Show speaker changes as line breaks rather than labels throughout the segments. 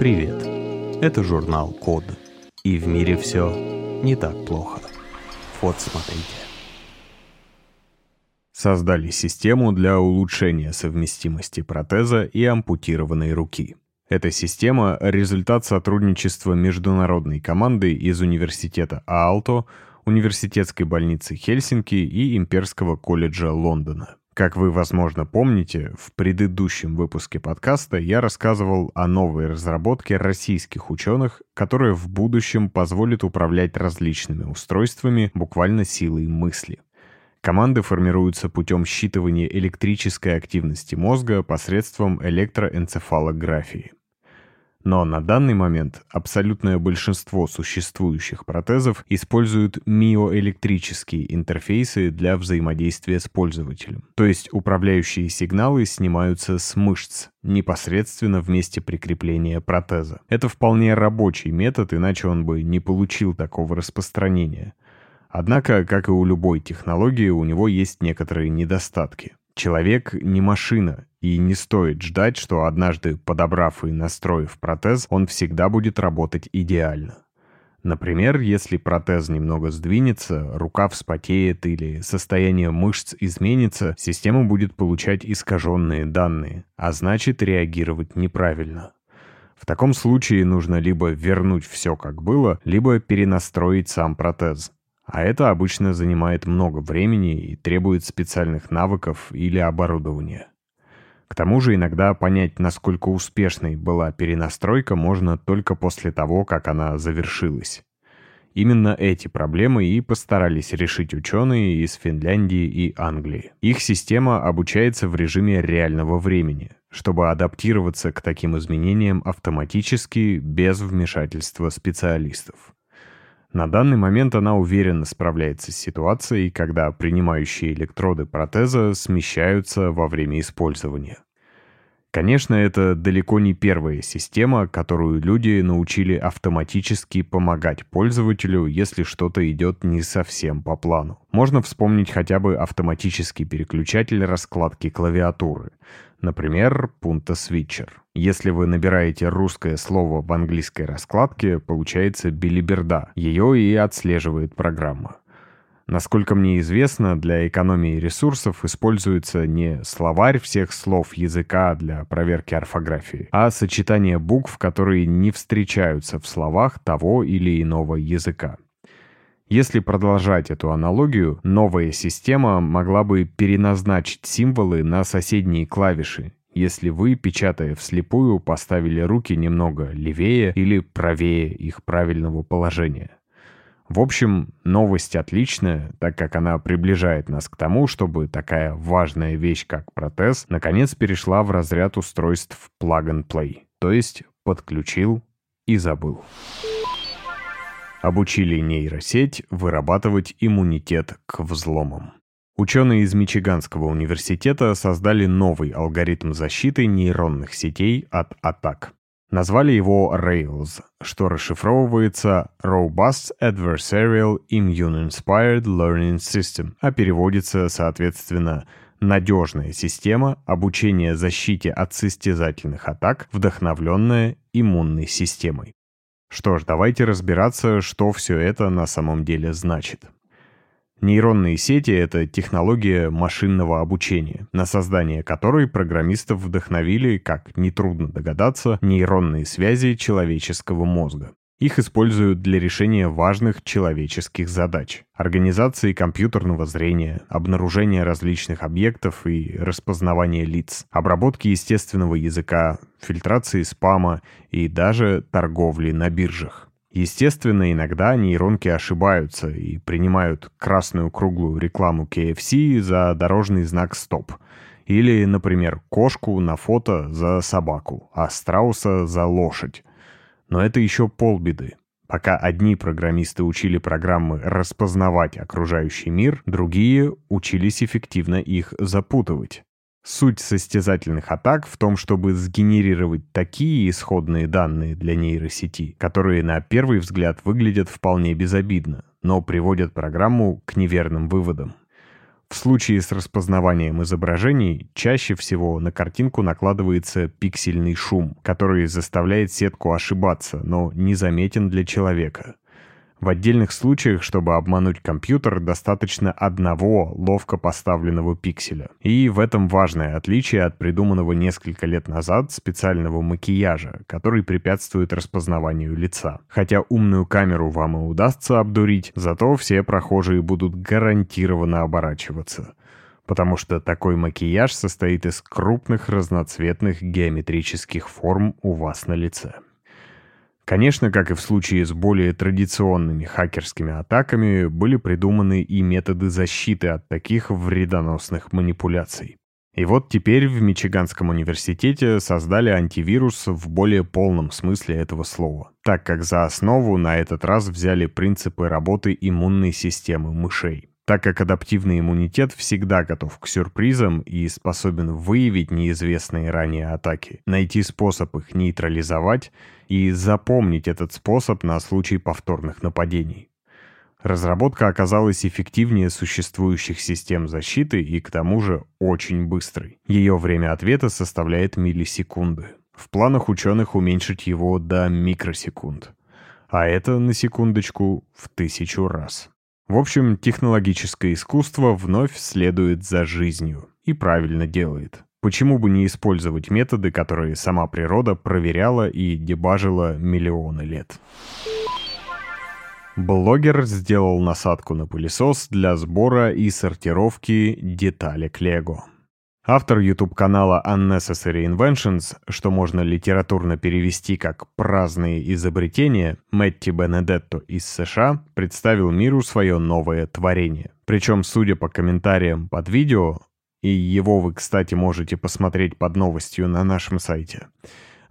Привет! Это журнал Код. И в мире все не так плохо. Вот смотрите. Создали систему для улучшения совместимости протеза и ампутированной руки. Эта система – результат сотрудничества международной команды из университета Аалто, университетской больницы Хельсинки и Имперского колледжа Лондона. Как вы, возможно, помните, в предыдущем выпуске подкаста я рассказывал о новой разработке российских ученых, которая в будущем позволит управлять различными устройствами буквально силой мысли. Команды формируются путем считывания электрической активности мозга посредством электроэнцефалографии. Но на данный момент абсолютное большинство существующих протезов используют миоэлектрические интерфейсы для взаимодействия с пользователем. То есть управляющие сигналы снимаются с мышц, непосредственно в месте прикрепления протеза. Это вполне рабочий метод, иначе он бы не получил такого распространения. Однако, как и у любой технологии, у него есть некоторые недостатки. Человек не машина, и не стоит ждать, что однажды, подобрав и настроив протез, он всегда будет работать идеально. Например, если протез немного сдвинется, рука вспотеет или состояние мышц изменится, система будет получать искаженные данные, а значит реагировать неправильно. В таком случае нужно либо вернуть все как было, либо перенастроить сам протез. А это обычно занимает много времени и требует специальных навыков или оборудования. К тому же иногда понять, насколько успешной была перенастройка, можно только после того, как она завершилась. Именно эти проблемы и постарались решить ученые из Финляндии и Англии. Их система обучается в режиме реального времени, чтобы адаптироваться к таким изменениям автоматически, без вмешательства специалистов. На данный момент она уверенно справляется с ситуацией, когда принимающие электроды протеза смещаются во время использования. Конечно, это далеко не первая система, которую люди научили автоматически помогать пользователю, если что-то идет не совсем по плану. Можно вспомнить хотя бы автоматический переключатель раскладки клавиатуры. Например, Punta Switcher. Если вы набираете русское слово в английской раскладке, получается билиберда. Ее и отслеживает программа. Насколько мне известно, для экономии ресурсов используется не словарь всех слов языка для проверки орфографии, а сочетание букв, которые не встречаются в словах того или иного языка. Если продолжать эту аналогию, новая система могла бы переназначить символы на соседние клавиши, если вы, печатая вслепую, поставили руки немного левее или правее их правильного положения. В общем, новость отличная, так как она приближает нас к тому, чтобы такая важная вещь, как протез, наконец перешла в разряд устройств plug-and-play, то есть подключил и забыл. Обучили нейросеть вырабатывать иммунитет к взломам. Ученые из Мичиганского университета создали новый алгоритм защиты нейронных сетей от атак. Назвали его Rails, что расшифровывается Robust Adversarial Immune-Inspired Learning System, а переводится, соответственно, надежная система обучения защите от состязательных атак, вдохновленная иммунной системой. Что ж, давайте разбираться, что все это на самом деле значит. Нейронные сети — это технология машинного обучения, на создание которой программистов вдохновили, как нетрудно догадаться, нейронные связи человеческого мозга. Их используют для решения важных человеческих задач. Организации компьютерного зрения, обнаружения различных объектов и распознавания лиц, обработки естественного языка, фильтрации спама и даже торговли на биржах. Естественно, иногда нейронки ошибаются и принимают красную круглую рекламу KFC за дорожный знак «Стоп». Или, например, кошку на фото за собаку, а страуса за лошадь. Но это еще полбеды. Пока одни программисты учили программы распознавать окружающий мир, другие учились эффективно их запутывать. Суть состязательных атак в том, чтобы сгенерировать такие исходные данные для нейросети, которые на первый взгляд выглядят вполне безобидно, но приводят программу к неверным выводам. В случае с распознаванием изображений чаще всего на картинку накладывается пиксельный шум, который заставляет сетку ошибаться, но незаметен для человека. В отдельных случаях, чтобы обмануть компьютер, достаточно одного ловко поставленного пикселя. И в этом важное отличие от придуманного несколько лет назад специального макияжа, который препятствует распознаванию лица. Хотя умную камеру вам и удастся обдурить, зато все прохожие будут гарантированно оборачиваться потому что такой макияж состоит из крупных разноцветных геометрических форм у вас на лице. Конечно, как и в случае с более традиционными хакерскими атаками, были придуманы и методы защиты от таких вредоносных манипуляций. И вот теперь в Мичиганском университете создали антивирус в более полном смысле этого слова, так как за основу на этот раз взяли принципы работы иммунной системы мышей так как адаптивный иммунитет всегда готов к сюрпризам и способен выявить неизвестные ранее атаки, найти способ их нейтрализовать и запомнить этот способ на случай повторных нападений. Разработка оказалась эффективнее существующих систем защиты и к тому же очень быстрой. Ее время ответа составляет миллисекунды. В планах ученых уменьшить его до микросекунд. А это, на секундочку, в тысячу раз. В общем, технологическое искусство вновь следует за жизнью и правильно делает. Почему бы не использовать методы, которые сама природа проверяла и дебажила миллионы лет? Блогер сделал насадку на пылесос для сбора и сортировки деталек Лего. Автор YouTube-канала Unnecessary Inventions, что можно литературно перевести как «праздные изобретения», Мэтти Бенедетто из США представил миру свое новое творение. Причем, судя по комментариям под видео, и его вы, кстати, можете посмотреть под новостью на нашем сайте,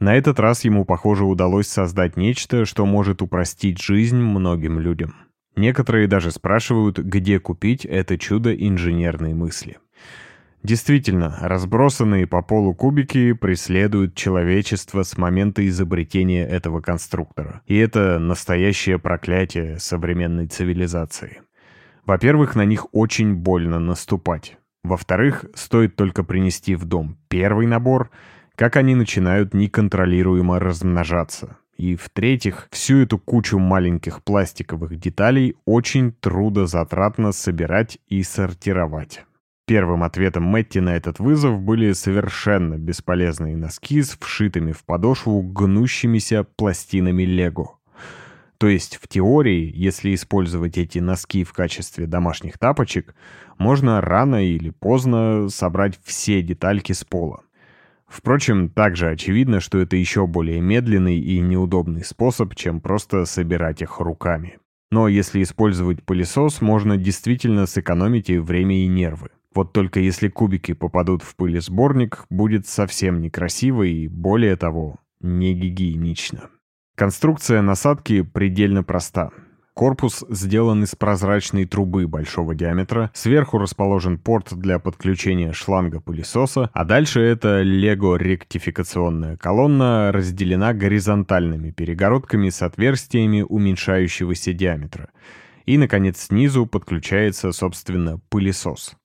на этот раз ему, похоже, удалось создать нечто, что может упростить жизнь многим людям. Некоторые даже спрашивают, где купить это чудо инженерной мысли. Действительно, разбросанные по полу кубики преследуют человечество с момента изобретения этого конструктора. И это настоящее проклятие современной цивилизации. Во-первых, на них очень больно наступать. Во-вторых, стоит только принести в дом первый набор, как они начинают неконтролируемо размножаться. И в-третьих, всю эту кучу маленьких пластиковых деталей очень трудозатратно собирать и сортировать. Первым ответом Мэтти на этот вызов были совершенно бесполезные носки с вшитыми в подошву гнущимися пластинами лего. То есть в теории, если использовать эти носки в качестве домашних тапочек, можно рано или поздно собрать все детальки с пола. Впрочем, также очевидно, что это еще более медленный и неудобный способ, чем просто собирать их руками. Но если использовать пылесос, можно действительно сэкономить и время, и нервы. Вот только если кубики попадут в пылесборник, будет совсем некрасиво и, более того, не гигиенично. Конструкция насадки предельно проста. Корпус сделан из прозрачной трубы большого диаметра, сверху расположен порт для подключения шланга пылесоса, а дальше эта лего-ректификационная колонна разделена горизонтальными перегородками с отверстиями уменьшающегося диаметра. И, наконец, снизу подключается, собственно, пылесос.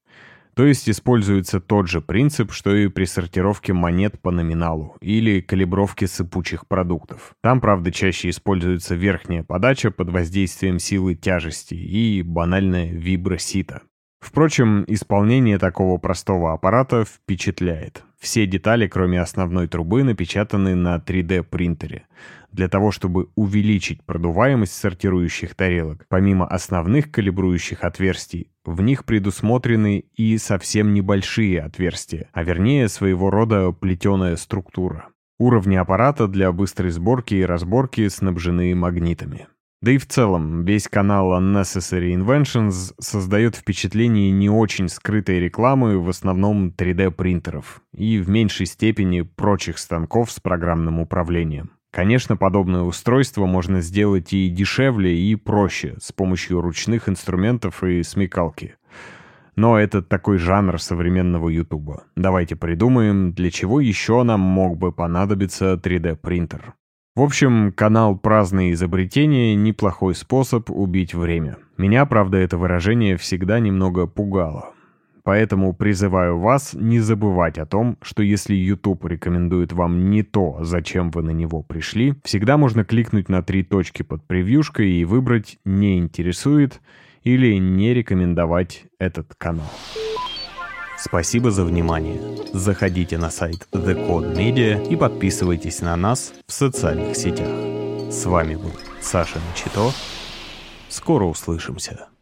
То есть используется тот же принцип, что и при сортировке монет по номиналу или калибровке сыпучих продуктов. Там, правда, чаще используется верхняя подача под воздействием силы тяжести и банальная вибросита. Впрочем, исполнение такого простого аппарата впечатляет. Все детали, кроме основной трубы, напечатаны на 3D-принтере. Для того, чтобы увеличить продуваемость сортирующих тарелок, помимо основных калибрующих отверстий, в них предусмотрены и совсем небольшие отверстия, а вернее своего рода плетеная структура. Уровни аппарата для быстрой сборки и разборки снабжены магнитами. Да и в целом, весь канал Unnecessary Inventions создает впечатление не очень скрытой рекламы, в основном 3D-принтеров, и в меньшей степени прочих станков с программным управлением. Конечно, подобное устройство можно сделать и дешевле, и проще, с помощью ручных инструментов и смекалки. Но это такой жанр современного Ютуба. Давайте придумаем, для чего еще нам мог бы понадобиться 3D-принтер. В общем, канал «Праздные изобретения» — неплохой способ убить время. Меня, правда, это выражение всегда немного пугало. Поэтому призываю вас не забывать о том, что если YouTube рекомендует вам не то, зачем вы на него пришли, всегда можно кликнуть на три точки под превьюшкой и выбрать «Не интересует» или «Не рекомендовать этот канал». Спасибо за внимание. Заходите на сайт The Code Media и подписывайтесь на нас в социальных сетях. С вами был Саша Начито. Скоро услышимся.